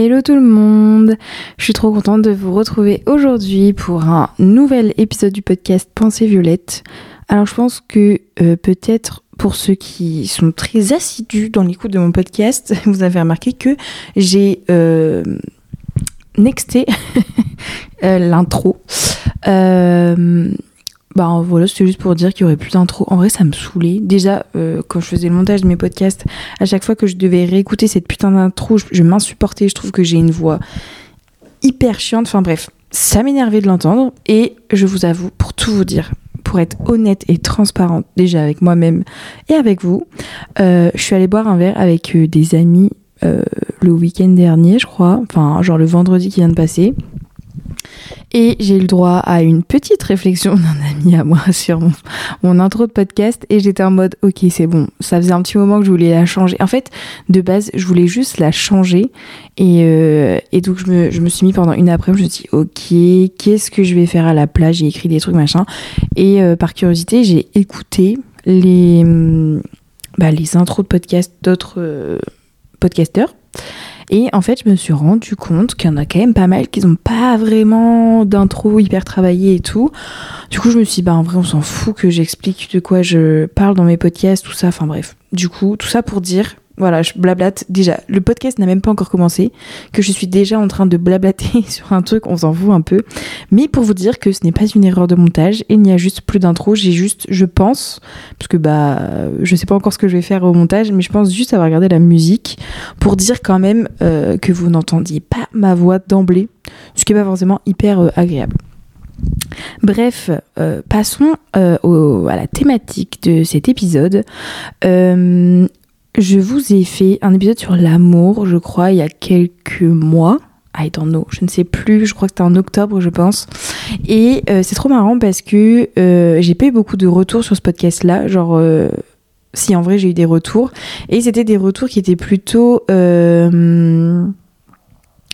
Hello tout le monde, je suis trop contente de vous retrouver aujourd'hui pour un nouvel épisode du podcast Pensée Violette. Alors je pense que euh, peut-être pour ceux qui sont très assidus dans l'écoute de mon podcast, vous avez remarqué que j'ai euh, nexté euh, l'intro. Bah voilà, c'était juste pour dire qu'il y aurait plus d'intro. En vrai, ça me saoulait. Déjà, euh, quand je faisais le montage de mes podcasts, à chaque fois que je devais réécouter cette putain d'intro, je, m'insupportais. Je trouve que j'ai une voix hyper chiante. Enfin bref, ça m'énervait de l'entendre. Et je vous avoue, pour tout vous dire, pour être honnête et transparente déjà avec moi-même et avec vous, euh, je suis allée boire un verre avec euh, des amis le week-end dernier, je crois, enfin genre le vendredi qui vient de passer. Et j'ai eu le droit à une petite réflexion d'un ami à moi sur mon, intro de podcast. Et j'étais en mode ok c'est bon, ça faisait un petit moment que je voulais la changer. En fait, de base, je voulais juste la changer. Et, euh, donc je me, suis mis pendant une après, je me suis dit ok, qu'est-ce que je vais faire à la plage? J'ai écrit des trucs machin. Et euh, par curiosité, j'ai écouté les, hum, bah, les intros de podcast d'autres euh, podcasteurs. Et en fait, je me suis rendu compte qu'il y en a quand même pas mal qui n'ont pas vraiment d'intro hyper travaillé et tout. Du coup, je me suis dit, bah en vrai, on s'en fout que j'explique de quoi je parle dans mes podcasts, tout ça. Enfin bref. Du coup, tout ça pour dire, voilà, je blablate. Déjà, le podcast n'a même pas encore commencé, que je suis déjà en train de blablater sur un truc, on s'en fout un peu. Mais pour vous dire que ce n'est pas une erreur de montage, il n'y a juste plus d'intro, j'ai juste, je pense, parce que bah, je sais pas encore ce que je vais faire au montage, mais je pense juste avoir regardé la musique pour dire quand même euh, que vous n'entendiez pas ma voix d'emblée, ce qui est pas forcément hyper euh, agréable. Bref, euh, passons à la thématique de cet épisode. Je vous ai fait un épisode sur l'amour, je crois, il y a quelques mois. I don't know, je ne sais plus, je crois que c'était en octobre, je pense. Et euh, c'est trop marrant parce que euh, j'ai pas eu beaucoup de retours sur ce podcast-là. Genre, euh, si en vrai j'ai eu des retours. Et c'était des retours qui étaient plutôt.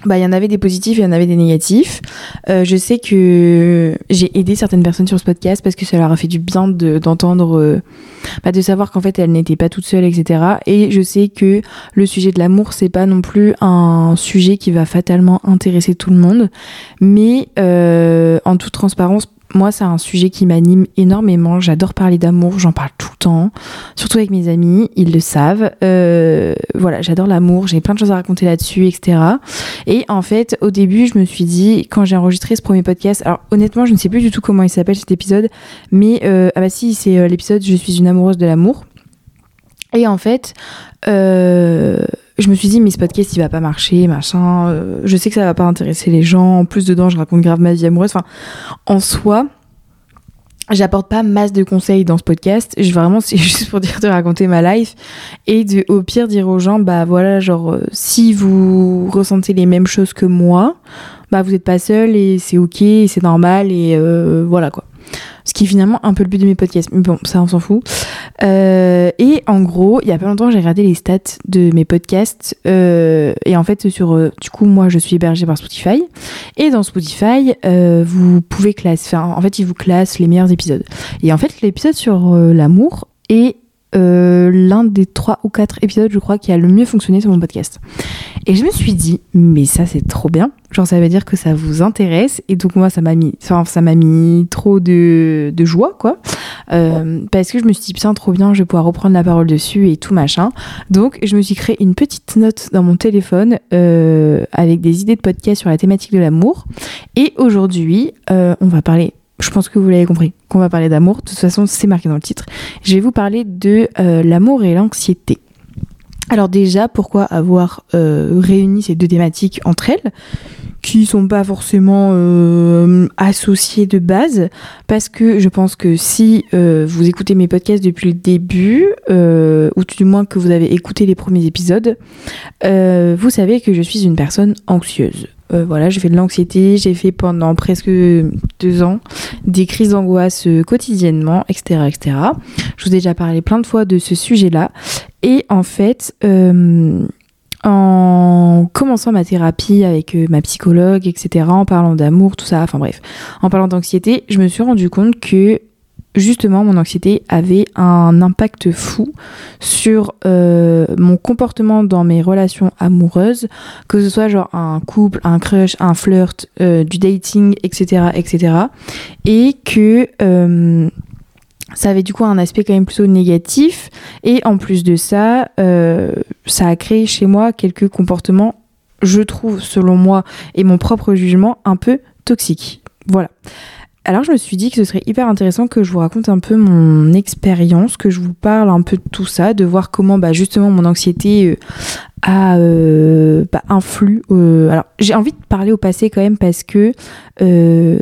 Bah, il y en avait des positifs il y en avait des négatifs. Euh, je sais que j'ai aidé certaines personnes sur ce podcast parce que ça leur a fait du bien de- d'entendre, euh, bah, de savoir qu'en fait elles n'étaient pas toutes seules, etc. Et je sais que le sujet de l'amour, c'est pas non plus un sujet qui va fatalement intéresser tout le monde. Mais euh, en toute transparence, moi, c'est un sujet qui m'anime énormément. J'adore parler d'amour, j'en parle tout le temps, surtout avec mes amis, ils le savent. Euh, voilà, j'adore l'amour, j'ai plein de choses à raconter là-dessus, etc. Et en fait, au début, je me suis dit, quand j'ai enregistré ce premier podcast, alors honnêtement, je ne sais plus du tout comment il s'appelle cet épisode, mais euh, ah bah si, c'est euh, l'épisode Je suis une amoureuse de l'amour. Et en fait, euh, je me suis dit, mais ce podcast, il va pas marcher, machin. euh, je sais que ça va pas intéresser les gens. En plus, dedans, je raconte grave ma vie amoureuse. Enfin, en soi, j'apporte pas masse de conseils dans ce podcast. Je vraiment, c'est juste pour dire de raconter ma life et au pire, dire aux gens, bah voilà, genre, euh, si vous ressentez les mêmes choses que moi, bah vous êtes pas seul et c'est ok, et c'est normal et euh, voilà quoi. Ce qui est finalement un peu le but de mes podcasts. Mais bon, ça, on s'en fout. Euh, et en gros, il y a pas longtemps, j'ai regardé les stats de mes podcasts. euh, et en fait, sur, euh, du coup, moi, je suis hébergée par Spotify. Et dans Spotify, euh, vous pouvez classer. Enfin, en fait, ils vous classent les meilleurs épisodes. Et en fait, l'épisode sur euh, l'amour est euh, l'un des trois ou quatre épisodes, je crois, qui a le mieux fonctionné sur mon podcast. Et je me suis dit, mais ça, c'est trop bien. Genre, ça veut dire que ça vous intéresse. Et donc, moi, ça m'a mis, enfin, ça m'a mis trop de, de joie, quoi. Euh, parce que je me suis dit, putain, trop bien, je vais pouvoir reprendre la parole dessus et tout machin. Donc, je me suis créé une petite note dans mon téléphone euh, avec des idées de podcast sur la thématique de l'amour. Et aujourd'hui, on va parler. Je pense que vous l'avez compris, qu'on va parler d'amour. De toute façon, c'est marqué dans le titre. Je vais vous parler de euh, l'amour et l'anxiété. Alors déjà, pourquoi avoir euh, réuni ces deux thématiques entre elles qui sont pas forcément euh, associées de base? Parce que je pense que si vous écoutez mes podcasts depuis le début ou du moins que vous avez écouté les premiers épisodes vous savez que je suis une personne anxieuse Euh, voilà j'ai fait de l'anxiété j'ai fait pendant presque deux ans des crises d'angoisse euh, quotidiennement etc etc je vous ai déjà parlé plein de fois de ce sujet là et en fait euh, en commençant ma thérapie avec ma psychologue, etc., en parlant d'amour, tout ça, enfin bref, en parlant d'anxiété, je me suis rendu compte que justement mon anxiété avait un impact fou sur euh, mon comportement dans mes relations amoureuses, que ce soit genre un couple, un crush, un flirt, euh, du dating, etc., etc. Et que euh, ça avait du coup un aspect quand même plutôt négatif. Et en plus de ça, ça a créé chez moi quelques comportements, je trouve, selon moi et mon propre jugement, un peu toxiques. Voilà. Alors je me suis dit que ce serait hyper intéressant que je vous raconte un peu mon expérience, que je vous parle un peu de tout ça, de voir comment bah, justement mon anxiété euh, a euh, bah, influe. Euh, alors j'ai envie de parler au passé quand même parce que je,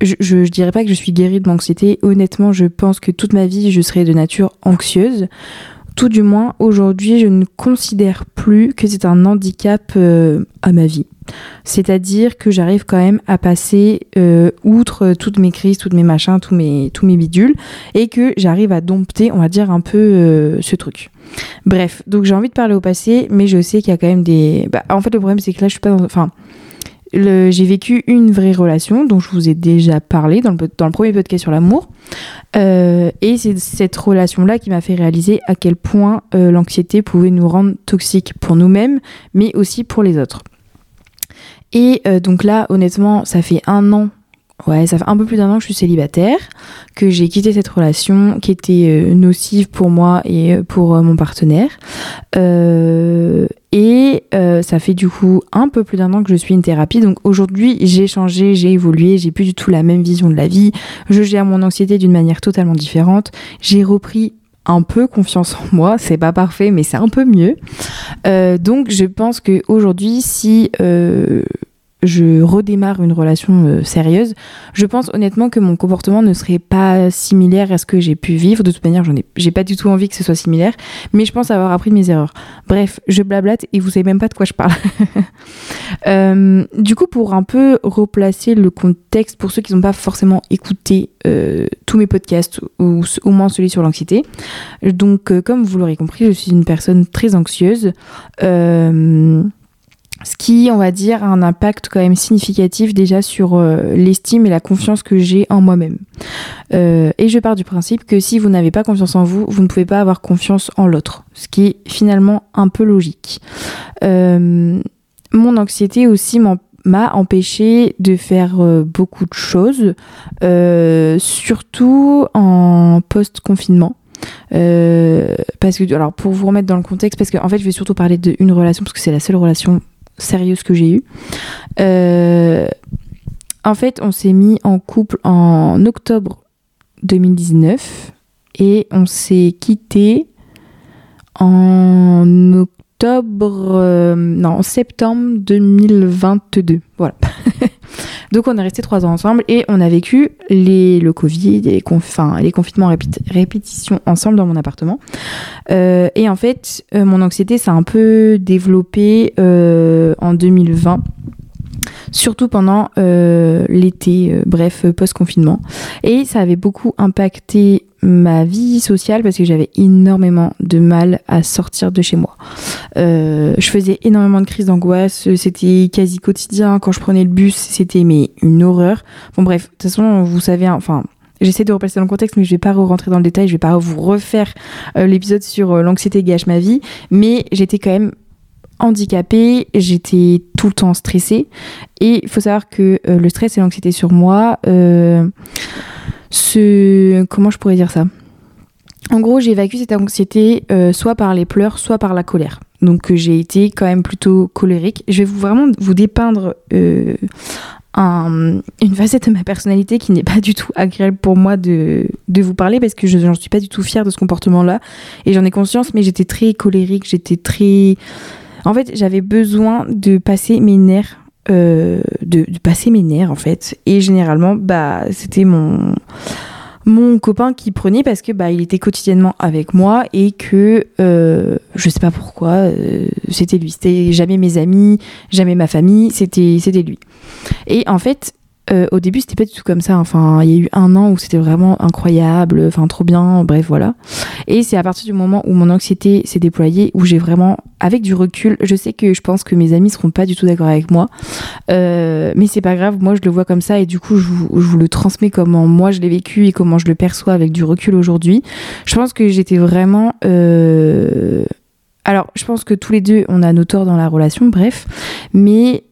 je, dirais pas que je suis guérie de l'anxiété. Honnêtement, je pense que toute ma vie je serai de nature anxieuse. Tout du moins, aujourd'hui, je ne considère plus que c'est un handicap à ma vie. C'est-à-dire que j'arrive quand même à passer euh, outre toutes mes crises, toutes mes machins, tous mes, bidules, et que j'arrive à dompter, on va dire, un peu euh, ce truc. Bref, donc j'ai envie de parler au passé, mais je sais qu'il y a quand même des... Bah, en fait, le problème, c'est que là, je suis pas dans... Enfin, j'ai vécu une vraie relation dont je vous ai déjà parlé dans le, dans le premier podcast sur l'amour. Euh, et c'est cette relation-là qui m'a fait réaliser à quel point l'anxiété pouvait nous rendre toxiques pour nous-mêmes, mais aussi pour les autres. Et euh, donc là, honnêtement, ça fait un an, ouais, ça fait un peu plus d'un an que je suis célibataire, que j'ai quitté cette relation qui était euh, nocive pour moi et euh, pour mon partenaire. et ça fait du coup un peu plus d'un an que je suis une thérapie. Donc aujourd'hui, j'ai changé, j'ai évolué, j'ai plus du tout la même vision de la vie. Je gère mon anxiété d'une manière totalement différente. J'ai repris un peu confiance en moi. C'est pas parfait, mais c'est un peu mieux. Euh, donc, je pense que aujourd'hui, si euh, je redémarre une relation euh, sérieuse, je pense honnêtement que mon comportement ne serait pas similaire à ce que j'ai pu vivre. De toute manière, j'en ai, j'ai pas du tout envie que ce soit similaire, mais je pense avoir appris mes erreurs. Bref, je blablate et vous savez même pas de quoi je parle. Euh, du coup, pour un peu replacer le contexte pour ceux qui n'ont pas forcément écouté euh, tous mes podcasts ou au moins celui sur l'anxiété, donc comme vous l'aurez compris, je suis une personne très anxieuse. Euh, ce qui, on va dire, a un impact quand même significatif déjà sur euh, l'estime et la confiance que j'ai en moi-même. Euh, et je pars du principe que si vous n'avez pas confiance en vous, vous ne pouvez pas avoir confiance en l'autre, ce qui est finalement un peu logique. Euh, mon anxiété aussi m'a empêché de faire beaucoup de choses, surtout en post-confinement. parce que, alors pour vous remettre dans le contexte, parce qu'en fait je vais surtout parler d'une relation, parce que c'est la seule relation sérieuse que j'ai eue. Euh, en fait, on s'est mis en couple en octobre 2019 et on s'est quitté en octobre, euh, en septembre 2022. Voilà. Donc on est resté trois ans ensemble et on a vécu les, le Covid, les, enfin, les confinements répétitions ensemble dans mon appartement. Euh, et en fait, euh, mon anxiété s'est un peu développée euh, en 2020 surtout pendant l'été, bref, post-confinement. Et ça avait beaucoup impacté ma vie sociale parce que j'avais énormément de mal à sortir de chez moi. Euh, je faisais énormément de crises d'angoisse, c'était quasi quotidien. Quand je prenais le bus, c'était mais une horreur. Bon bref, de toute façon, vous savez, hein, enfin. J'essaie de replacer dans le contexte, mais je vais pas rentrer dans le détail, je vais pas vous refaire euh, l'épisode sur euh, l'anxiété gâche ma vie, mais j'étais quand même handicapée, j'étais tout le temps stressée, et il faut savoir que le stress et l'anxiété sur moi, ce comment je pourrais dire ça? En gros, j'ai évacué cette anxiété euh, soit par les pleurs, soit par la colère. Donc euh, j'ai été quand même plutôt colérique. Je vais vous, vraiment vous dépeindre euh, une facette de ma personnalité qui n'est pas du tout agréable pour moi de, de vous parler parce que je n'en suis pas du tout fière de ce comportement-là. Et j'en ai conscience, mais j'étais très colérique, j'étais très... En fait, j'avais besoin de passer mes nerfs euh, de, passer mes nerfs en fait. Et généralement, bah, c'était mon mon copain qui prenait parce que bah il était quotidiennement avec moi et que euh, je sais pas pourquoi euh, c'était lui c'était jamais mes amis jamais ma famille c'était c'était lui et en fait euh, au début, c'était pas du tout comme ça. Enfin, il y a eu un an où c'était vraiment incroyable, enfin trop bien, bref, voilà. Et c'est à partir du moment où mon anxiété s'est déployée, où j'ai vraiment, avec du recul, je sais que je pense que mes amis seront pas du tout d'accord avec moi, euh, mais c'est pas grave. Moi, je le vois comme ça et du coup, je vous, le transmets comment moi je l'ai vécu et comment je le perçois avec du recul aujourd'hui. Je pense que j'étais vraiment euh, alors, je pense que tous les deux, on a nos torts dans la relation, bref. Mais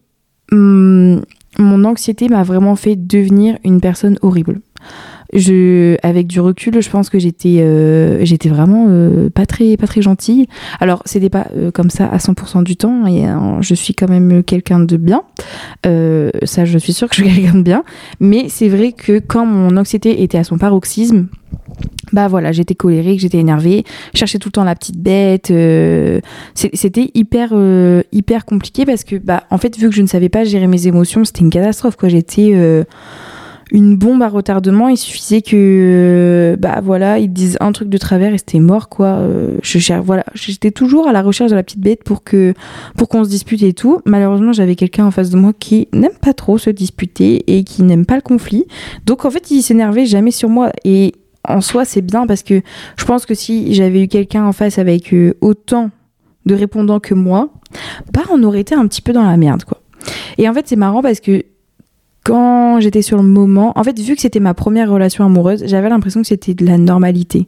hum, mon anxiété m'a vraiment fait devenir une personne horrible. Avec du recul, je pense que j'étais, euh, vraiment euh, pas très, pas très gentille. Alors, c'était pas euh, comme ça à 100% du temps. Je suis quand même quelqu'un de bien. ça, je suis sûre que je suis quelqu'un de bien. Mais c'est vrai que quand mon anxiété était à son paroxysme, bah voilà, j'étais colérique, j'étais énervée, cherchais tout le temps la petite bête. C'était hyper hyper compliqué parce que bah en fait vu que je ne savais pas gérer mes émotions, c'était une catastrophe quoi. J'étais une bombe à retardement. Il suffisait que bah voilà ils disent un truc de travers et c'était mort quoi. je voilà, j'étais toujours à la recherche de la petite bête pour que pour qu'on se dispute et tout. Malheureusement j'avais quelqu'un en face de moi qui n'aime pas trop se disputer et qui n'aime pas le conflit. Donc en fait il s'énervait jamais sur moi et en soi, c'est bien parce que je pense que si j'avais eu quelqu'un en face avec euh, autant de répondants que moi, bah on aurait été un petit peu dans la merde, quoi. Et en fait, c'est marrant parce que quand j'étais sur le moment, en fait, vu que c'était ma première relation amoureuse, j'avais l'impression que c'était de la normalité.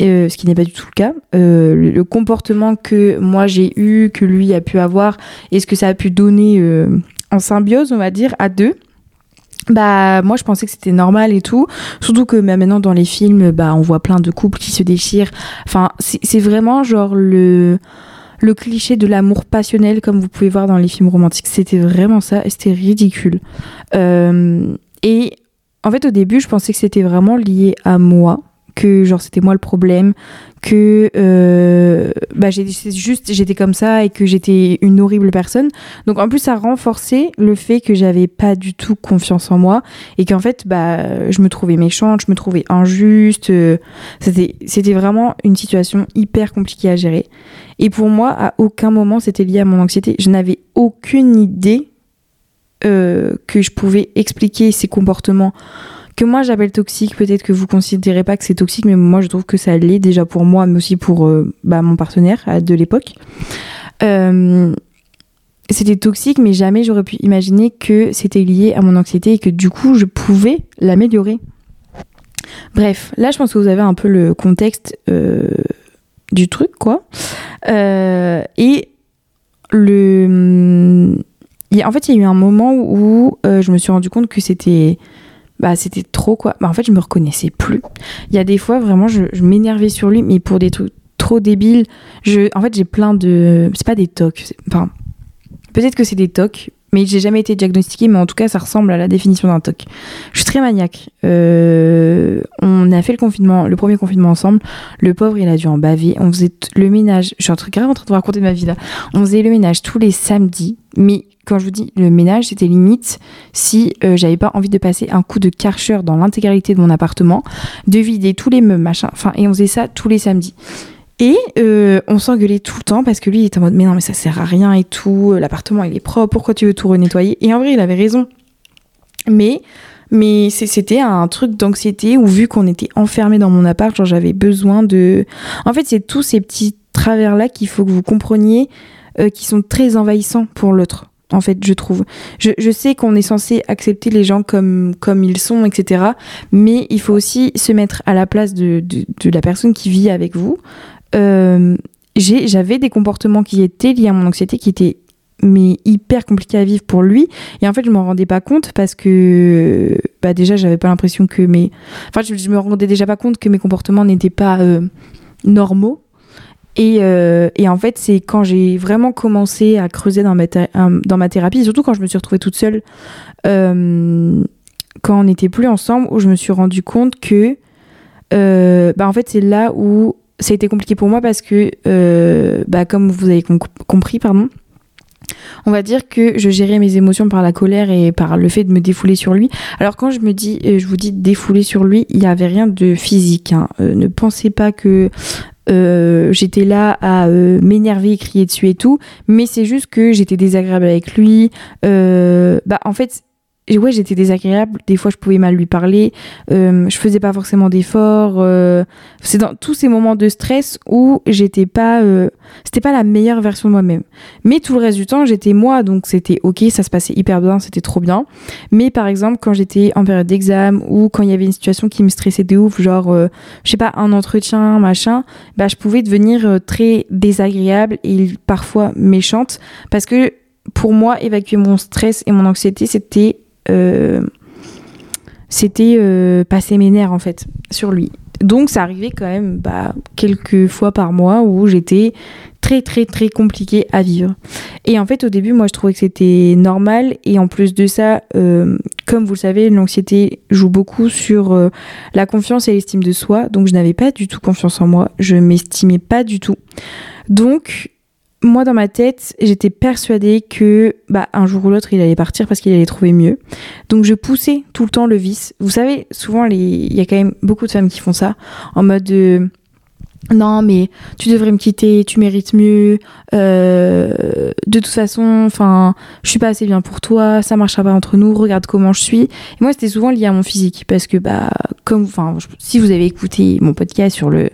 Euh, ce qui n'est pas du tout le cas. Euh, le, comportement que moi j'ai eu, que lui a pu avoir, et ce que ça a pu donner en symbiose, on va dire, à deux, bah moi je pensais que c'était normal et tout surtout que bah, maintenant dans les films bah on voit plein de couples qui se déchirent enfin c'est vraiment genre le le cliché de l'amour passionnel comme vous pouvez voir dans les films romantiques. C'était vraiment ça et c'était ridicule. Euh, et en fait au début je pensais que c'était vraiment lié à moi que genre c'était moi le problème, que euh, bah juste j'étais comme ça et que j'étais une horrible personne. Donc en plus ça renforçait le fait que j'avais pas du tout confiance en moi et qu'en fait bah je me trouvais méchante, je me trouvais injuste. Euh, c'était c'était vraiment une situation hyper compliquée à gérer. Et pour moi à aucun moment c'était lié à mon anxiété. Je n'avais aucune idée euh, que je pouvais expliquer ces comportements que moi j'appelle toxique. Peut-être que vous considérez pas que c'est toxique, mais moi je trouve que ça l'est déjà pour moi, mais aussi pour euh, bah, mon partenaire de l'époque. Euh, c'était toxique, mais jamais j'aurais pu imaginer que c'était lié à mon anxiété et que du coup je pouvais l'améliorer. Bref, là je pense que vous avez un peu le contexte euh, du truc, quoi. et le. En fait, il y a eu un moment où je me suis rendu compte que c'était bah c'était trop quoi. Bah, en fait, je me reconnaissais plus. Il y a des fois vraiment je, m'énervais sur lui mais pour des trucs trop débiles. Je en fait, j'ai plein de c'est pas des tocs, enfin peut-être que c'est des tocs mais j'ai jamais été diagnostiquée, mais en tout cas, ça ressemble à la définition d'un TOC. Je suis très maniaque. Euh, on a fait le confinement, le premier confinement ensemble. Le pauvre, il a dû en baver. On faisait le ménage. Je suis en train, grave en train de vous raconter ma vie là. On faisait le ménage tous les samedis, mais quand je vous dis le ménage, c'était limite si euh, j'avais pas envie de passer un coup de karcher dans l'intégralité de mon appartement, de vider tous les meubles, machin. Enfin, et on faisait ça tous les samedis. Et euh, on s'engueulait tout le temps parce que lui il était en mode mais non mais ça sert à rien et tout, l'appartement il est propre, pourquoi tu veux tout renettoyer? Et en vrai il avait raison. Mais mais c'était un truc d'anxiété où vu qu'on était enfermé dans mon appart, genre j'avais besoin de. En fait c'est tous ces petits travers là qu'il faut que vous compreniez euh, qui sont très envahissants pour l'autre en fait, je trouve. Je, sais qu'on est censé accepter les gens comme, ils sont, etc. Mais il faut aussi se mettre à la place de, la personne qui vit avec vous. Euh, j'avais des comportements qui étaient liés à mon anxiété, qui étaient mais hyper compliqués à vivre pour lui et en fait je m'en rendais pas compte parce que bah déjà j'avais pas l'impression que mes enfin je, me rendais déjà pas compte que mes comportements n'étaient pas euh, normaux euh, et, en fait, c'est quand j'ai vraiment commencé à creuser dans ma, dans ma thérapie, surtout quand je me suis retrouvée toute seule, euh, quand on n'était plus ensemble, où je me suis rendu compte que, euh, bah en fait, c'est là où ça a été compliqué pour moi parce que, bah comme vous avez compris, pardon, on va dire que je gérais mes émotions par la colère et par le fait de me défouler sur lui. Alors quand je me dis, je vous dis défouler sur lui, il n'y avait rien de physique. Hein. ne pensez pas que euh, j'étais là à euh, m'énerver, crier dessus et tout, mais c'est juste que j'étais désagréable avec lui. Euh, bah en fait, ouais, j'étais désagréable. Des fois, je pouvais mal lui parler. Euh, je faisais pas forcément d'efforts. Euh, c'est dans tous ces moments de stress où j'étais pas, euh, c'était pas la meilleure version de moi-même. Mais tout le reste du temps, j'étais moi, donc c'était ok, ça se passait hyper bien, c'était trop bien. Mais par exemple, quand j'étais en période d'examen ou quand il y avait une situation qui me stressait de ouf, genre, euh, je sais pas, un entretien, machin, bah je pouvais devenir très désagréable et parfois méchante parce que pour moi, évacuer mon stress et mon anxiété, c'était c'était euh, passer mes nerfs en fait sur lui. Donc ça arrivait quand même bah, quelques fois par mois où j'étais très très très compliqué à vivre. Et en fait au début moi je trouvais que c'était normal et en plus de ça, euh, comme vous le savez, l'anxiété joue beaucoup sur euh, la confiance et l'estime de soi. Donc je n'avais pas du tout confiance en moi, je m'estimais pas du tout. Donc moi dans ma tête, j'étais persuadée que bah un jour ou l'autre il allait partir parce qu'il allait trouver mieux. Donc je poussais tout le temps le vice. Vous savez, souvent les il y a quand même beaucoup de femmes qui font ça en mode de non mais tu devrais me quitter, tu mérites mieux. Euh, de toute façon, enfin, je suis pas assez bien pour toi, ça marchera pas entre nous. Regarde comment je suis. Et moi, c'était souvent lié à mon physique parce que bah comme, enfin, si vous avez écouté mon podcast sur le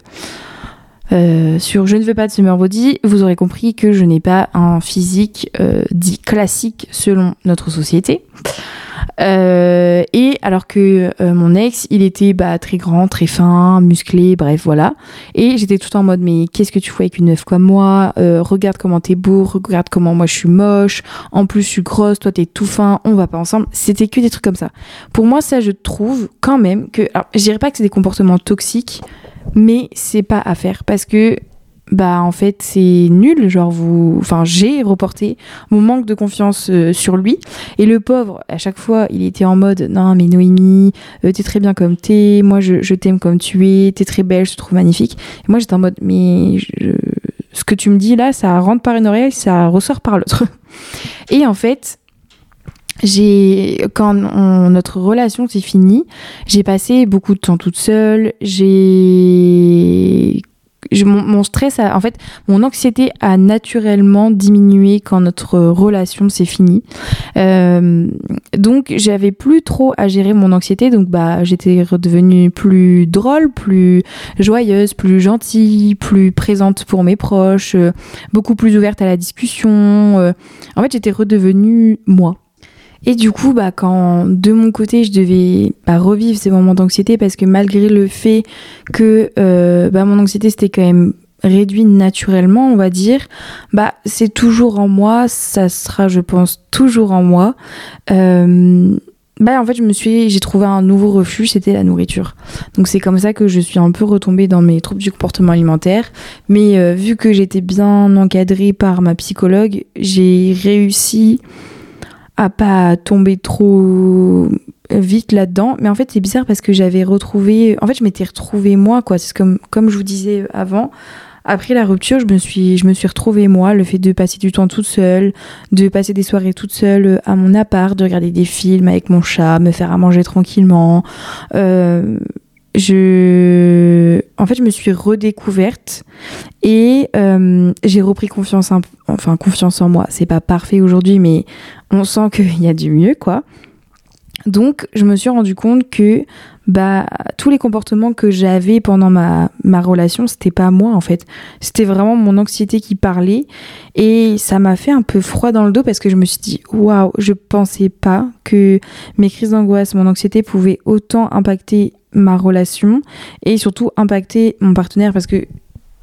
euh, sur Je ne veux pas de summer body, vous aurez compris que je n'ai pas un physique euh, dit classique selon notre société. Euh, et alors que euh, mon ex, il était bah, très grand, très fin, musclé, bref, voilà. Et j'étais tout en mode, mais qu'est-ce que tu fais avec une meuf comme moi? Euh, Regarde comment t'es beau, regarde comment moi je suis moche. En plus, je suis grosse, toi t'es tout fin, on va pas ensemble. C'était que des trucs comme ça. Pour moi, ça, je trouve quand même que. Alors, je dirais pas que c'est des comportements toxiques, mais c'est pas à faire parce que bah en fait c'est nul genre vous enfin j'ai reporté mon manque de confiance euh, sur lui. Et le pauvre à chaque fois il était en mode non mais Noémie euh, t'es très bien comme t'es moi je, je t'aime comme tu es t'es très belle je te trouve magnifique. Et moi j'étais en mode mais je- ce que tu me dis là ça rentre par une oreille ça ressort par l'autre. Et en fait j'ai quand notre relation s'est finie, j'ai passé beaucoup de temps toute seule. J'ai mon, mon stress, a, en fait, mon anxiété a naturellement diminué quand notre relation s'est finie. Euh, donc, j'avais plus trop à gérer mon anxiété. Donc, bah, j'étais redevenue plus drôle, plus joyeuse, plus gentille, plus présente pour mes proches, euh, beaucoup plus ouverte à la discussion. euh. en fait, j'étais redevenue moi. Et du coup, bah, quand de mon côté, je devais bah, revivre ces moments d'anxiété, parce que malgré le fait que euh, bah, mon anxiété c'était quand même réduit naturellement, on va dire, bah, c'est toujours en moi, ça sera, je pense, toujours en moi. Euh, bah, en fait, je me suis, j'ai trouvé un nouveau refuge, c'était la nourriture. Donc c'est comme ça que je suis un peu retombée dans mes troubles du comportement alimentaire. Mais euh, vu que j'étais bien encadrée par ma psychologue, j'ai réussi à pas tomber trop vite là-dedans. Mais en fait, c'est bizarre parce que j'avais retrouvé. En fait, je m'étais retrouvée moi, quoi. C'est comme, comme je vous disais avant. Après la rupture, je me suis, je me suis retrouvée moi, le fait de passer du temps toute seule, de passer des soirées toute seule à mon appart, de regarder des films avec mon chat, me faire à manger tranquillement. Euh, je, en fait, je me suis redécouverte et euh, j'ai repris confiance, en, enfin confiance en moi. C'est pas parfait aujourd'hui, mais on sent qu'il y a du mieux, quoi. Donc, je me suis rendu compte que bah, tous les comportements que j'avais pendant ma, ma relation, c'était pas moi en fait. C'était vraiment mon anxiété qui parlait. Et ça m'a fait un peu froid dans le dos parce que je me suis dit, waouh, je pensais pas que mes crises d'angoisse, mon anxiété pouvaient autant impacter ma relation et surtout impacter mon partenaire parce que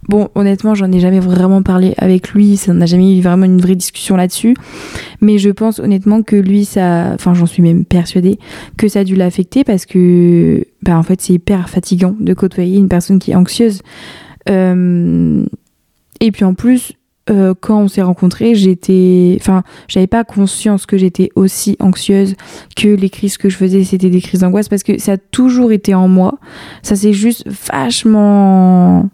Bon, honnêtement, j'en ai jamais vraiment parlé avec lui, ça n'a jamais eu vraiment une vraie discussion là-dessus. Mais je pense honnêtement que lui, ça. Enfin, j'en suis même persuadée que ça a dû l'affecter parce que, bah, en fait, c'est hyper fatigant de côtoyer une personne qui est anxieuse. Euh, Et puis en plus, euh, quand on s'est rencontrés, j'étais. Enfin, j'avais pas conscience que j'étais aussi anxieuse, que les crises que je faisais, c'était des crises d'angoisse parce que ça a toujours été en moi. Ça s'est juste vachement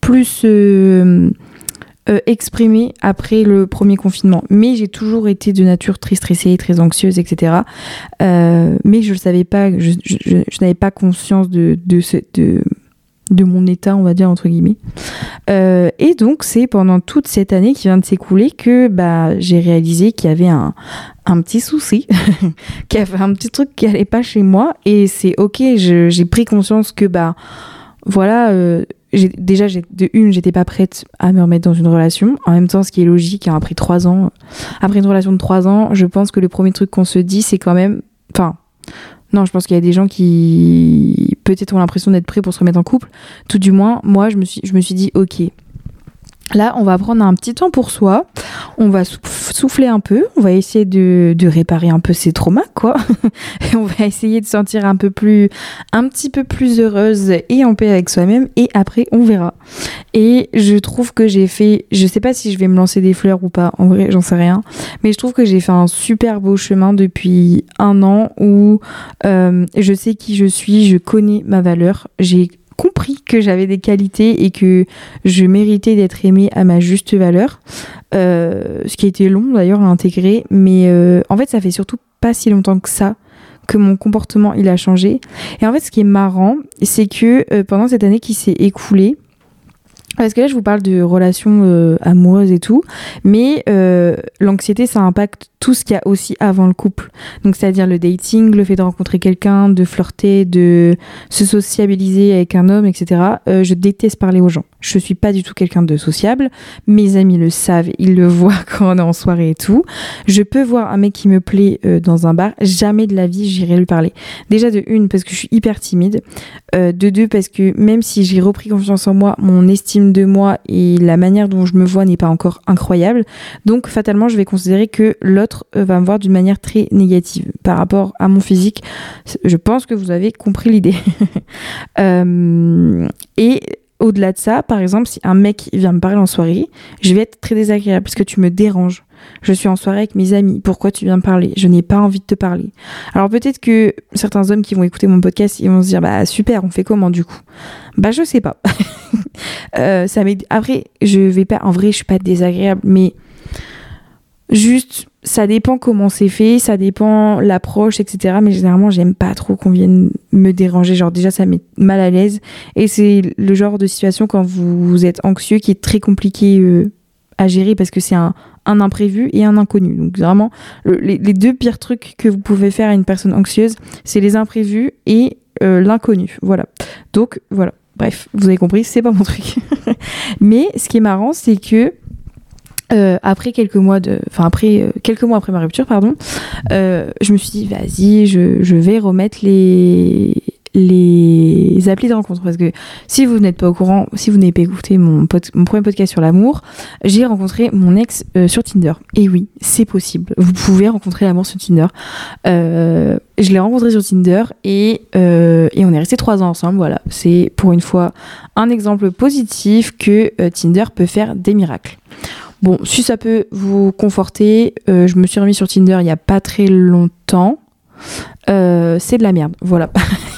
plus euh, euh, exprimé après le premier confinement. Mais j'ai toujours été de nature très stressée, très anxieuse, etc. Euh, mais je ne savais pas, je, je- je- je n'avais pas conscience de, de, ce- de, de mon état, on va dire, entre guillemets. Euh, et donc c'est pendant toute cette année qui vient de s'écouler que bah, j'ai réalisé qu'il y avait un, un petit souci, qu'il y avait un petit truc qui allait pas chez moi. Et c'est ok, j'ai pris conscience que bah voilà, euh, déjà de une, j'étais pas prête à me remettre dans une relation. En même temps, ce qui est logique, hein, après trois ans, après une relation de trois ans, je pense que le premier truc qu'on se dit, c'est quand même, enfin, non, je pense qu'il y a des gens qui peut-être ont l'impression d'être prêts pour se remettre en couple. Tout du moins, moi, je me suis, je me suis dit, ok, Là, on va prendre un petit temps pour soi, on va souffler un peu, on va essayer de, réparer un peu ses traumas, quoi. on va essayer de sentir un peu plus, un petit peu plus heureuse et en paix avec soi-même. Et après, on verra. Et je trouve que j'ai fait, je sais pas si je vais me lancer des fleurs ou pas, en vrai, j'en sais rien. Mais je trouve que j'ai fait un super beau chemin depuis un an où euh, je sais qui je suis, je connais ma valeur, j'ai compris que j'avais des qualités et que je méritais d'être aimée à ma juste valeur. Euh, ce qui a été long d'ailleurs à intégrer, mais euh, en fait ça fait surtout pas si longtemps que ça que mon comportement il a changé. Et en fait ce qui est marrant, c'est que euh, pendant cette année qui s'est écoulée, parce que là, je vous parle de relations amoureuses et tout, mais l'anxiété, ça impacte tout ce qu'il y a aussi avant le couple. Donc, c'est-à-dire le dating, le fait de rencontrer quelqu'un, de flirter, de se sociabiliser avec un homme, etc. Euh, je déteste parler aux gens. Je suis pas du tout quelqu'un de sociable. Mes amis le savent, ils le voient quand on est en soirée et tout. Je peux voir un mec qui me plaît euh, dans un bar, jamais de la vie j'irai lui parler. Déjà de une parce que je suis hyper timide, euh, de deux parce que même si j'ai repris confiance en moi, mon estime de moi et la manière dont je me vois n'est pas encore incroyable. Donc fatalement, je vais considérer que l'autre euh, va me voir d'une manière très négative par rapport à mon physique. Je pense que vous avez compris l'idée. Et au-delà de ça, par exemple, si un mec vient me parler en soirée, je vais être très désagréable parce que tu me déranges. Je suis en soirée avec mes amis. Pourquoi tu viens me parler? Je n'ai pas envie de te parler. Alors peut-être que certains hommes qui vont écouter mon podcast, ils vont se dire bah super, on fait comment du coup? Bah je sais pas. euh, ça Après, je vais pas. En vrai, je suis pas désagréable, mais juste ça dépend comment c'est fait, ça dépend l'approche, etc. Mais généralement, j'aime pas trop qu'on vienne me déranger. Genre, déjà, ça met mal à l'aise. Et c'est le genre de situation quand vous êtes anxieux qui est très compliqué euh, à gérer parce que c'est un, imprévu et un inconnu. Donc, vraiment, les, deux pires trucs que vous pouvez faire à une personne anxieuse, c'est les imprévus et euh, l'inconnu. Voilà. Donc, voilà. Bref, vous avez compris, c'est pas mon truc. Mais ce qui est marrant, c'est que euh, après quelques mois de, enfin après euh, quelques mois après ma rupture, pardon, euh, je me suis dit vas-y, je, je, vais remettre les les applis de rencontre parce que si vous n'êtes pas au courant, si vous n'avez pas écouté mon, mon premier podcast sur l'amour, j'ai rencontré mon ex sur Tinder. Et oui, c'est possible. Vous pouvez rencontrer l'amour sur Tinder. je l'ai rencontré sur Tinder et, et on est resté trois ans ensemble. Voilà, c'est pour une fois un exemple positif que Tinder peut faire des miracles. Bon, si ça peut vous conforter, euh, je me suis remis sur Tinder il n'y a pas très longtemps. Euh, c'est de la merde, voilà.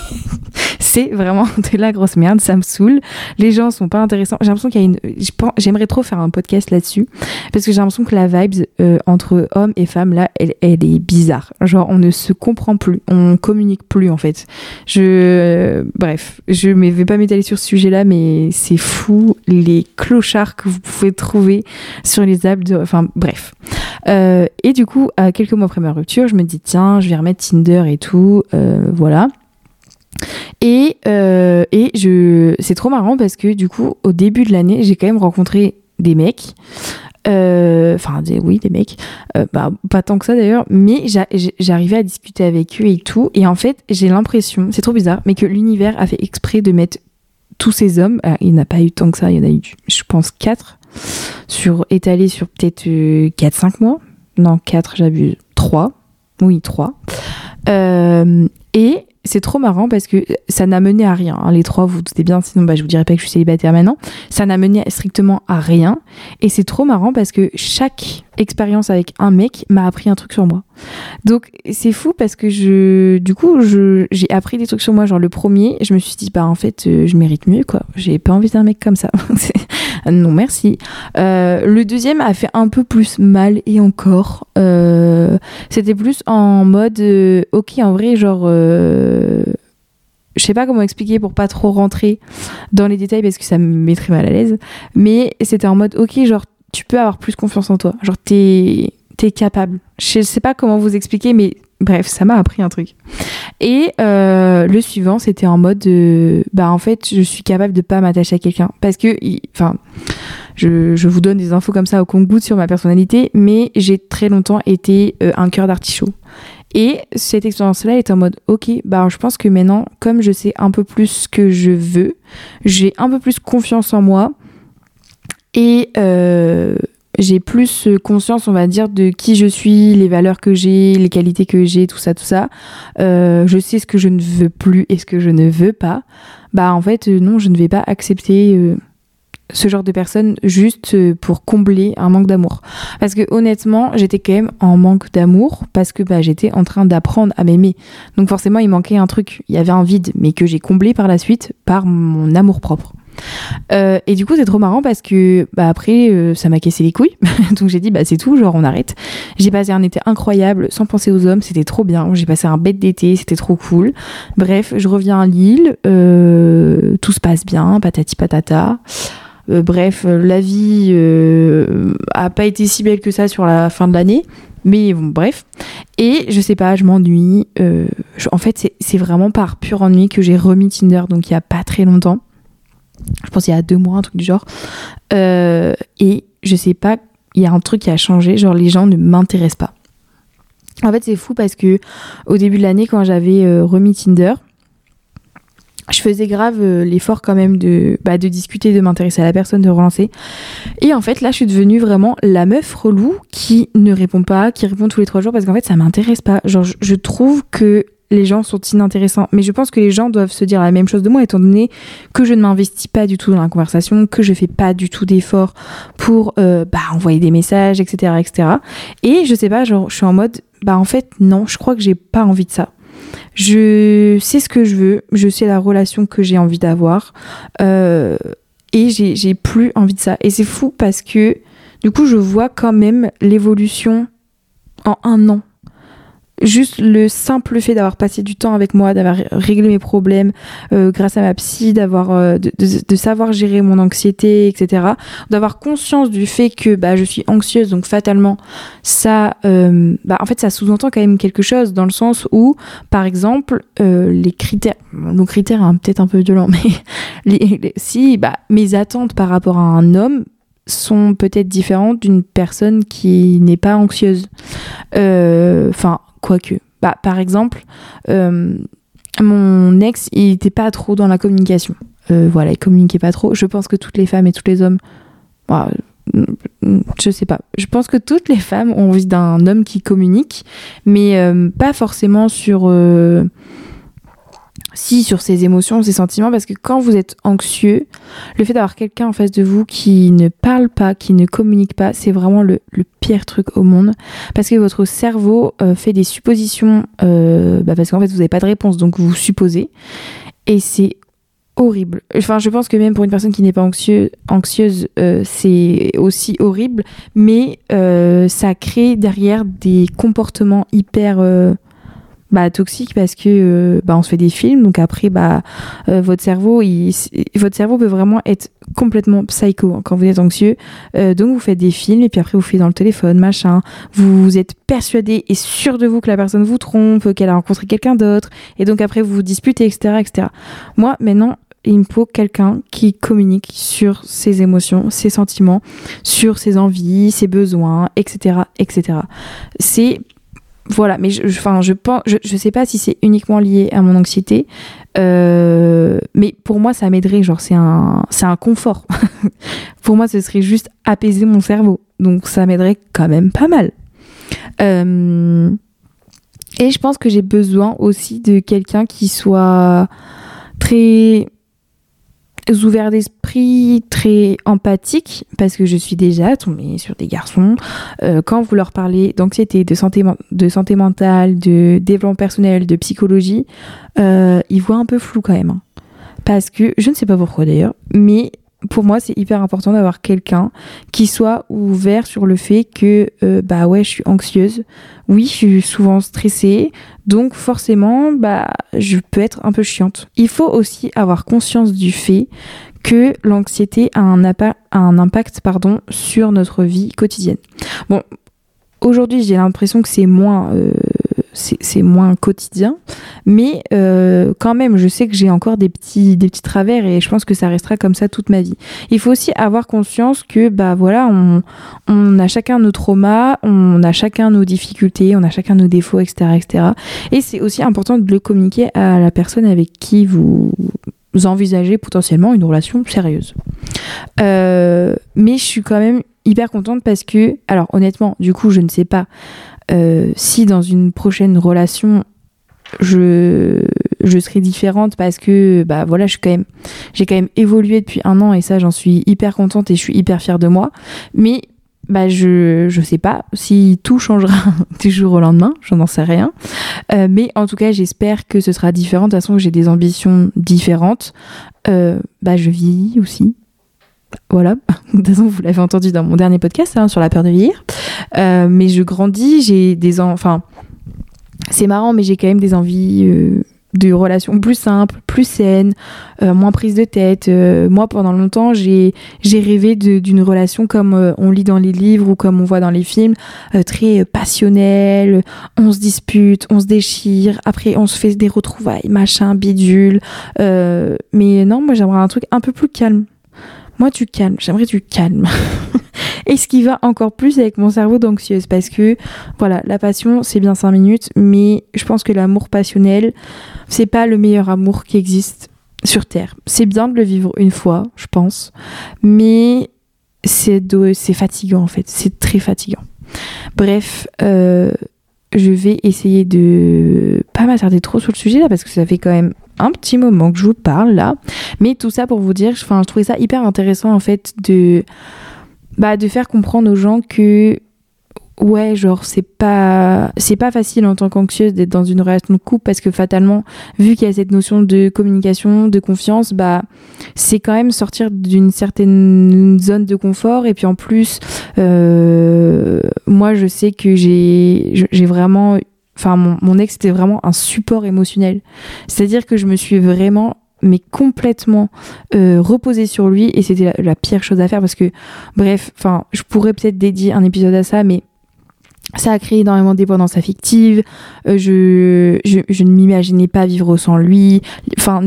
c'est vraiment de la grosse merde, ça me saoule. Les gens sont pas intéressants. J'ai l'impression qu'il y a une. J'aimerais trop faire un podcast là-dessus parce que j'ai l'impression que la vibe euh, entre hommes et femmes là, elle, elle, est bizarre. Genre, on ne se comprend plus, on communique plus en fait. Je, bref, je ne vais pas m'étaler sur ce sujet-là, mais c'est fou les clochards que vous pouvez trouver sur les apps. De... Enfin, bref. Euh, et du coup, à quelques mois après ma rupture, je me dis tiens, je vais remettre Tinder et tout, euh, voilà. Et, euh, et je, c'est trop marrant parce que du coup, au début de l'année, j'ai quand même rencontré des mecs. Euh, enfin, oui, des mecs. Euh, bah, pas tant que ça d'ailleurs, mais j'arrivais à discuter avec eux et tout. Et en fait, j'ai l'impression, c'est trop bizarre, mais que l'univers a fait exprès de mettre tous ces hommes. il n'a pas eu tant que ça, il y en a eu, je pense, 4 sur, étalés sur peut-être 4-5 mois. Non, 4, j'abuse. 3. Oui, 3. et c'est trop marrant parce que ça n'a mené à rien. Hein. Les trois, vous, vous doutez bien, sinon bah, je vous dirais pas que je suis célibataire maintenant. Ça n'a mené strictement à rien. Et c'est trop marrant parce que chaque expérience avec un mec m'a appris un truc sur moi. Donc c'est fou parce que je, du coup, j'ai appris des trucs sur moi. Genre le premier, je me suis dit, bah en fait, euh, je mérite mieux, quoi. J'ai pas envie d'un mec comme ça. non, merci. Euh, le deuxième a fait un peu plus mal et encore. Euh, c'était plus en mode, ok, en vrai, genre je sais pas comment expliquer pour pas trop rentrer dans les détails parce que ça me mettrait mal à l'aise. Mais c'était en mode, ok, genre, tu peux avoir plus confiance en toi. Genre, t'es es capable. Je sais pas comment vous expliquer, mais bref, ça m'a appris un truc. Et euh, le suivant, c'était en mode, bah en fait, je suis capable de pas m'attacher à quelqu'un parce que, enfin, je, je, vous donne des infos comme ça au compte-goutte sur ma personnalité, mais j'ai très longtemps été euh, un cœur d'artichaut. Et cette expérience-là est en mode, ok, bah je pense que maintenant, comme je sais un peu plus ce que je veux, j'ai un peu plus confiance en moi et euh, j'ai plus conscience, on va dire, de qui je suis, les valeurs que j'ai, les qualités que j'ai, tout ça, tout ça. Euh, je sais ce que je ne veux plus et ce que je ne veux pas. Bah en fait, non, je ne vais pas accepter euh, ce genre de personne juste euh, pour combler un manque d'amour. Parce que honnêtement, j'étais quand même en manque d'amour parce que bah, j'étais en train d'apprendre à m'aimer. Donc forcément, il manquait un truc. Il y avait un vide, mais que j'ai comblé par la suite par mon amour propre. Euh, et du coup, c'est trop marrant parce que bah, après, euh, ça m'a cassé les couilles. Donc j'ai dit, bah c'est tout, genre on arrête. J'ai passé un été incroyable sans penser aux hommes, c'était trop bien. J'ai passé un bête d'été, c'était trop cool. Bref, je reviens à Lille, tout se passe bien, patati patata. Euh, bref, euh, la vie euh, a pas été si belle que ça sur la fin de l'année. Mais bon, bref. Et je sais pas, je m'ennuie. en fait, c'est vraiment par pur ennui que j'ai remis Tinder, donc il y a pas très longtemps. Je pense il y a deux mois, un truc du genre. et je sais pas, il y a un truc qui a changé, genre les gens ne m'intéressent pas. En fait, c'est fou parce que au début de l'année, quand j'avais remis Tinder, je faisais grave euh, l'effort quand même de, bah, de discuter, de m'intéresser à la personne, de relancer. Et en fait, là, je suis devenue vraiment la meuf relou qui ne répond pas, qui répond tous les trois jours parce qu'en fait, ça m'intéresse pas. Genre, je trouve que les gens sont inintéressants. Mais je pense que les gens doivent se dire la même chose de moi, étant donné que je ne m'investis pas du tout dans la conversation, que je fais pas du tout d'efforts pour euh, bah, envoyer des messages, etc., etc. Et je sais pas, genre, je suis en mode, bah en fait, non, je crois que j'ai pas envie de ça. Je sais ce que je veux, je sais la relation que j'ai envie d'avoir. Euh, et j'ai plus envie de ça. Et c'est fou parce que du coup, je vois quand même l'évolution en un an juste le simple fait d'avoir passé du temps avec moi, d'avoir réglé mes problèmes euh, grâce à ma psy, d'avoir euh, de, savoir gérer mon anxiété, etc. D'avoir conscience du fait que bah, je suis anxieuse, donc fatalement, ça, euh, bah, en fait, ça sous-entend quand même quelque chose dans le sens où, par exemple, les critères, nos critères, hein, peut-être un peu violents, mais si bah, mes attentes par rapport à un homme sont peut-être différentes d'une personne qui n'est pas anxieuse. Enfin, Quoique. Bah, par exemple, euh, mon ex, il n'était pas trop dans la communication. Euh, voilà, il communiquait pas trop. Je pense que toutes les femmes et tous les hommes. Bah, je sais pas. Je pense que toutes les femmes ont envie d'un homme qui communique, mais euh, pas forcément sur si sur ses émotions, ses sentiments, parce que quand vous êtes anxieux, le fait d'avoir quelqu'un en face de vous qui ne parle pas, qui ne communique pas, c'est vraiment le, pire truc au monde, parce que votre cerveau euh, fait des suppositions, euh, bah parce qu'en fait vous n'avez pas de réponse, donc vous supposez, et c'est horrible. Enfin, je pense que même pour une personne qui n'est pas anxieuse, anxieuse euh, c'est aussi horrible, mais ça crée derrière des comportements hyper bah, toxique parce que euh, bah, on se fait des films donc après bah euh, votre cerveau il, votre cerveau peut vraiment être complètement psycho hein, quand vous êtes anxieux euh, donc vous faites des films et puis après vous faites dans le téléphone machin vous, êtes persuadé et sûr de vous que la personne vous trompe qu'elle a rencontré quelqu'un d'autre et donc après vous vous disputez etc etc moi maintenant il me faut quelqu'un qui communique sur ses émotions, ses sentiments, sur ses envies, ses besoins, etc., etc. C'est voilà, mais je, enfin, je pense, je, sais pas si c'est uniquement lié à mon anxiété, euh, mais pour moi, ça m'aiderait. Genre, c'est un, c'est un confort. pour moi, ce serait juste apaiser mon cerveau. Donc, ça m'aiderait quand même pas mal. Euh, et je pense que j'ai besoin aussi de quelqu'un qui soit très ouvert d'esprit, très empathique, parce que je suis déjà tombée sur des garçons. Euh, quand vous leur parlez d'anxiété, de santé, de santé mentale, de développement personnel, de psychologie, euh, ils voient un peu flou quand même. Hein. Parce que, je ne sais pas pourquoi d'ailleurs, mais pour moi, c'est hyper important d'avoir quelqu'un qui soit ouvert sur le fait que, euh, bah ouais, je suis anxieuse. Oui, je suis souvent stressée. Donc, forcément, bah, je peux être un peu chiante. Il faut aussi avoir conscience du fait que l'anxiété a un, impact sur notre vie quotidienne. Bon, aujourd'hui, j'ai l'impression que c'est moins. Euh, c'est moins quotidien. Mais euh, quand même, je sais que j'ai encore des petits, des petits travers et je pense que ça restera comme ça toute ma vie. Il faut aussi avoir conscience que, bah voilà, on, a chacun nos traumas, on a chacun nos difficultés, on a chacun nos défauts, etc. etc. Et c'est aussi important de le communiquer à la personne avec qui vous envisagez potentiellement une relation sérieuse. Euh, mais je suis quand même hyper contente parce que, alors honnêtement, du coup, je ne sais pas euh, si dans une prochaine relation je je serai différente parce que bah voilà je suis quand même j'ai quand même évolué depuis un an et ça j'en suis hyper contente et je suis hyper fière de moi. Mais bah je je sais pas si tout changera du jour au lendemain j'en sais rien. Euh, mais en tout cas j'espère que ce sera différent. De toute façon j'ai des ambitions différentes. Euh, bah je vis aussi voilà, de vous l'avez entendu dans mon dernier podcast hein, sur la peur de vieillir. Euh, mais je grandis, j'ai des enfin, c'est marrant, mais j'ai quand même des envies euh, de relations plus simples, plus saines, euh, moins prises de tête. moi, pendant longtemps, j'ai rêvé d'une relation comme on lit dans les livres ou comme on voit dans les films, très passionnelle. On se dispute, on se déchire, après on se fait des retrouvailles, machin, bidule. mais non, moi j'aimerais un truc un peu plus calme. Moi, tu calmes. J'aimerais du calme. et ce qui va encore plus avec mon cerveau d'anxieuse parce que voilà, la passion, c'est bien 5 minutes, mais je pense que l'amour passionnel, c'est pas le meilleur amour qui existe sur Terre. C'est bien de le vivre une fois, je pense, mais c'est fatigant en fait. C'est très fatigant. Bref, euh, je vais essayer de pas m'attarder trop sur le sujet là parce que ça fait quand même un petit moment que je vous parle là. Mais tout ça pour vous dire, enfin, je trouvais ça hyper intéressant en fait de, bah, de faire comprendre aux gens que ouais genre c'est pas c'est pas facile en tant qu'anxieuse d'être dans une relation de couple parce que fatalement vu qu'il y a cette notion de communication de confiance bah c'est quand même sortir d'une certaine zone de confort et puis en plus euh, moi je sais que j'ai j'ai vraiment enfin mon, ex était vraiment un support émotionnel. C'est-à-dire que je me suis vraiment mais complètement euh, reposée sur lui et c'était la, pire chose à faire parce que bref enfin je pourrais peut-être dédier un épisode à ça mais ça a créé énormément de affective. Euh, je, je, ne m'imaginais pas vivre sans lui. Enfin,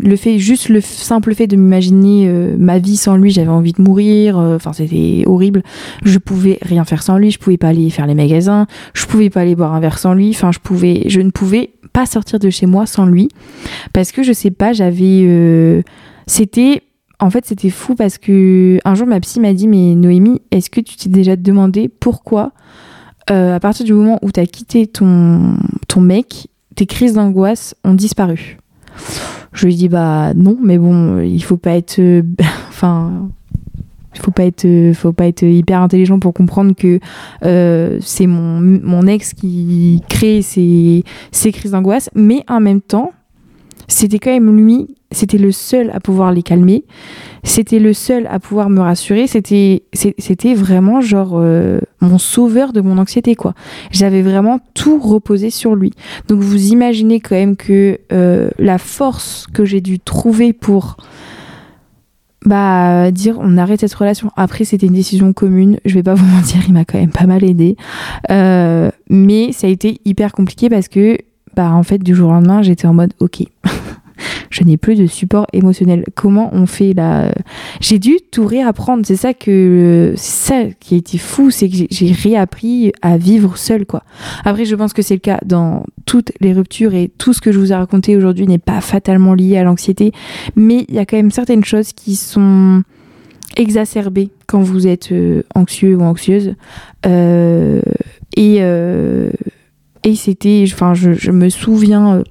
le fait, juste le simple fait de m'imaginer euh, ma vie sans lui, j'avais envie de mourir. Euh, enfin, c'était horrible. Je pouvais rien faire sans lui. Je pouvais pas aller faire les magasins. Je pouvais pas aller boire un verre sans lui. Enfin, je pouvais, je ne pouvais pas sortir de chez moi sans lui parce que je sais pas, j'avais, c'était en fait, c'était fou parce que un jour ma psy m'a dit mais Noémie, est-ce que tu t'es déjà demandé pourquoi euh, à partir du moment où tu as quitté ton, ton mec, tes crises d'angoisse ont disparu. Je lui dis bah non, mais bon, il faut pas être, euh, enfin, faut pas être, euh, faut pas être hyper intelligent pour comprendre que c'est mon, mon ex qui crée ces, ces crises d'angoisse, mais en même temps, c'était quand même lui, c'était le seul à pouvoir les calmer, c'était le seul à pouvoir me rassurer, c'était vraiment genre euh, mon sauveur de mon anxiété quoi. J'avais vraiment tout reposé sur lui. Donc vous imaginez quand même que euh, la force que j'ai dû trouver pour bah dire on arrête cette relation. Après c'était une décision commune, je vais pas vous mentir, il m'a quand même pas mal aidé, euh, mais ça a été hyper compliqué parce que bah en fait du jour au lendemain j'étais en mode ok je n'ai plus de support émotionnel. Comment on fait là? J'ai dû tout réapprendre. C'est ça que ça qui a été fou c'est que j'ai réappris à vivre seul quoi. Après je pense que c'est le cas dans toutes les ruptures et tout ce que je vous ai raconté aujourd'hui n'est pas fatalement lié à l'anxiété mais il y a quand même certaines choses qui sont exacerbées quand vous êtes euh, anxieux ou anxieuse. Euh, et euh, et c'était, enfin, je, me souviens. Euh,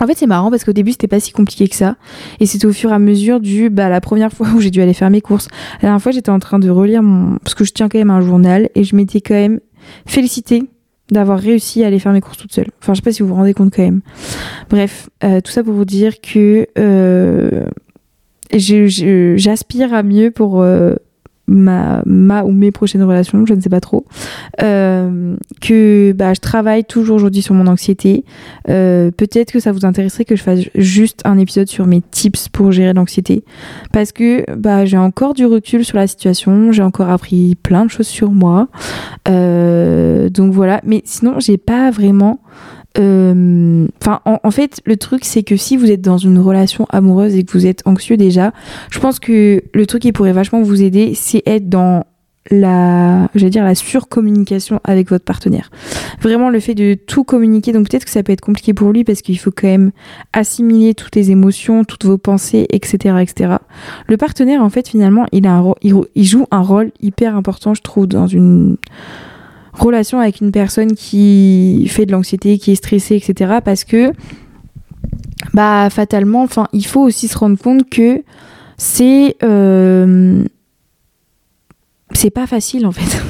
en fait, c'est marrant parce qu'au début, c'était pas si compliqué que ça. Et c'était au fur et à mesure du, bah, la première fois où j'ai dû aller faire mes courses. La dernière fois, j'étais en train de relire mon, parce que je tiens quand même un journal et je m'étais quand même félicitée d'avoir réussi à aller faire mes courses toute seule. Enfin, je sais pas si vous vous rendez compte quand même. Bref, euh, tout ça pour vous dire que, euh, j'aspire à mieux pour ma, ma ou mes prochaines relations, je ne sais pas trop, euh, que bah, je travaille toujours aujourd'hui sur mon anxiété. Euh, peut-être que ça vous intéresserait que je fasse juste un épisode sur mes tips pour gérer l'anxiété, parce que bah, j'ai encore du recul sur la situation, j'ai encore appris plein de choses sur moi. Euh, donc voilà, mais sinon j'ai pas vraiment enfin, en, fait, le truc, c'est que si vous êtes dans une relation amoureuse et que vous êtes anxieux déjà, je pense que le truc qui pourrait vachement vous aider, c'est être dans la, dire, la surcommunication avec votre partenaire. Vraiment, le fait de tout communiquer. Donc, peut-être que ça peut être compliqué pour lui parce qu'il faut quand même assimiler toutes les émotions, toutes vos pensées, etc., etc. Le partenaire, en fait, finalement, il a un, il joue un rôle hyper important, je trouve, dans une relation avec une personne qui fait de l'anxiété, qui est stressée, etc. Parce que, bah, fatalement, enfin, il faut aussi se rendre compte que c'est euh, c'est pas facile en fait.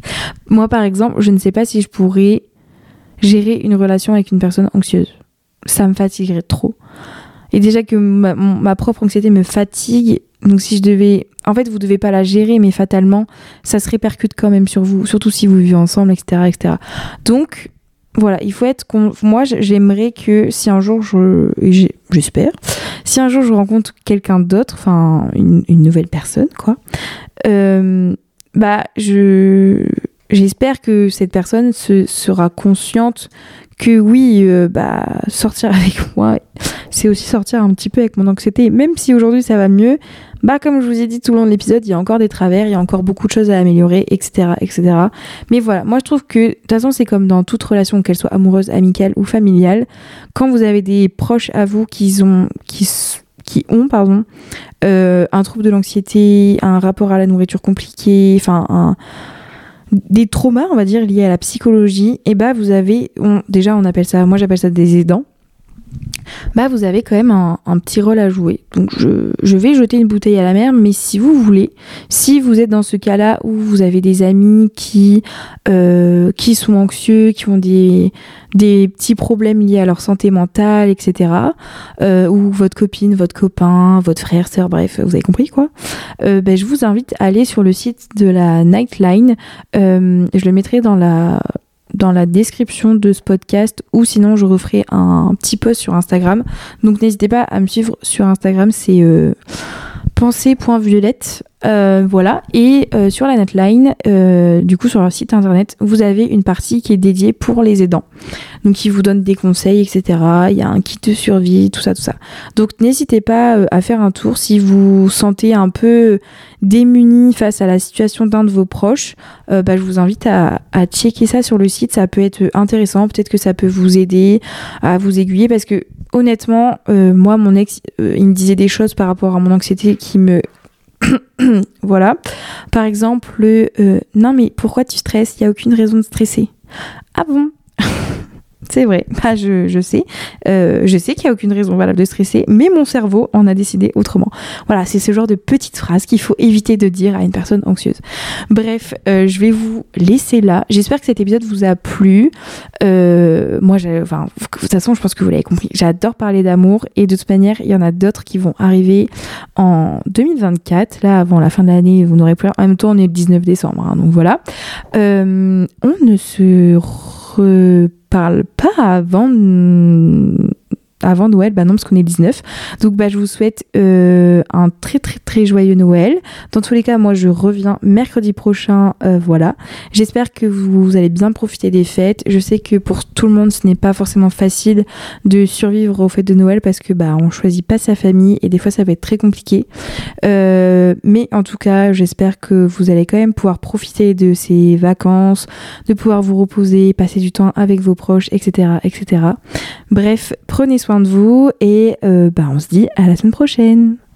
Moi, par exemple, je ne sais pas si je pourrais gérer une relation avec une personne anxieuse. Ça me fatiguerait trop. Et déjà que ma, ma propre anxiété me fatigue, donc si je devais, en fait, vous devez pas la gérer, mais fatalement, ça se répercute quand même sur vous, surtout si vous vivez ensemble, etc., etc. Donc voilà, il faut être. Moi, j'aimerais que si un jour je, j'espère, si un jour je rencontre quelqu'un d'autre, enfin une, nouvelle personne, quoi, euh, bah je j'espère que cette personne se, sera consciente que oui, euh, bah, sortir avec moi, c'est aussi sortir un petit peu avec mon anxiété. Même si aujourd'hui ça va mieux, bah, comme je vous ai dit tout le long de l'épisode, il y a encore des travers, il y a encore beaucoup de choses à améliorer, etc., etc. Mais voilà, moi je trouve que, de toute façon, c'est comme dans toute relation, qu'elle soit amoureuse, amicale ou familiale, quand vous avez des proches à vous qui ont, qui, qui ont pardon, euh, un trouble de l'anxiété, un rapport à la nourriture compliqué, enfin un des traumas, on va dire, liés à la psychologie, et bah vous avez, déjà on appelle ça, moi j'appelle ça des aidants, bah vous avez quand même un, petit rôle à jouer. Donc je, vais jeter une bouteille à la mer, mais si vous voulez, si vous êtes dans ce cas-là où vous avez des amis qui, euh, qui sont anxieux, qui ont des, des petits problèmes liés à leur santé mentale, etc., euh, ou votre copine, votre copain, votre frère, sœur, bref, vous avez compris quoi, euh, bah, je vous invite à aller sur le site de la Nightline. je le mettrai dans la dans la description de ce podcast ou sinon je referai un petit post sur Instagram. Donc n'hésitez pas à me suivre sur Instagram, c'est euh, pensée.violette. Euh, voilà. Et euh, sur la netline, euh, du coup sur leur site internet, vous avez une partie qui est dédiée pour les aidants. Donc ils vous donnent des conseils, etc. Il y a un kit de survie, tout ça, tout ça. Donc n'hésitez pas à faire un tour si vous sentez un peu démuni face à la situation d'un de vos proches. bah, je vous invite à, à checker ça sur le site. Ça peut être intéressant. Peut-être que ça peut vous aider à vous aiguiller parce que honnêtement, moi, mon ex, il me disait des choses par rapport à mon anxiété qui me voilà. Par exemple, euh, non mais pourquoi tu stresses? Il n'y a aucune raison de stresser. Ah bon? C'est vrai, bah, je, sais. Euh, je sais qu'il n'y a aucune raison valable de stresser, mais mon cerveau en a décidé autrement. Voilà, c'est ce genre de petites phrases qu'il faut éviter de dire à une personne anxieuse. Bref, euh, je vais vous laisser là. J'espère que cet épisode vous a plu. Euh, moi, enfin, de toute façon, je pense que vous l'avez compris. J'adore parler d'amour et de toute manière, il y en a d'autres qui vont arriver en 2024. Là, avant la fin de l'année, vous n'aurez plus. En même temps, on est le 19 décembre, hein, donc voilà. on ne se parle pas avant avant Noël, bah non, parce qu'on est 19. Donc, bah, je vous souhaite euh, un très, très, très joyeux Noël. Dans tous les cas, moi, je reviens mercredi prochain. Euh, voilà. J'espère que vous, allez bien profiter des fêtes. Je sais que pour tout le monde, ce n'est pas forcément facile de survivre aux fêtes de Noël parce que, bah, on choisit pas sa famille et des fois, ça va être très compliqué. Euh, mais en tout cas, j'espère que vous allez quand même pouvoir profiter de ces vacances, de pouvoir vous reposer, passer du temps avec vos proches, etc., etc. Bref, prenez de vous et euh, bah, on se dit à la semaine prochaine.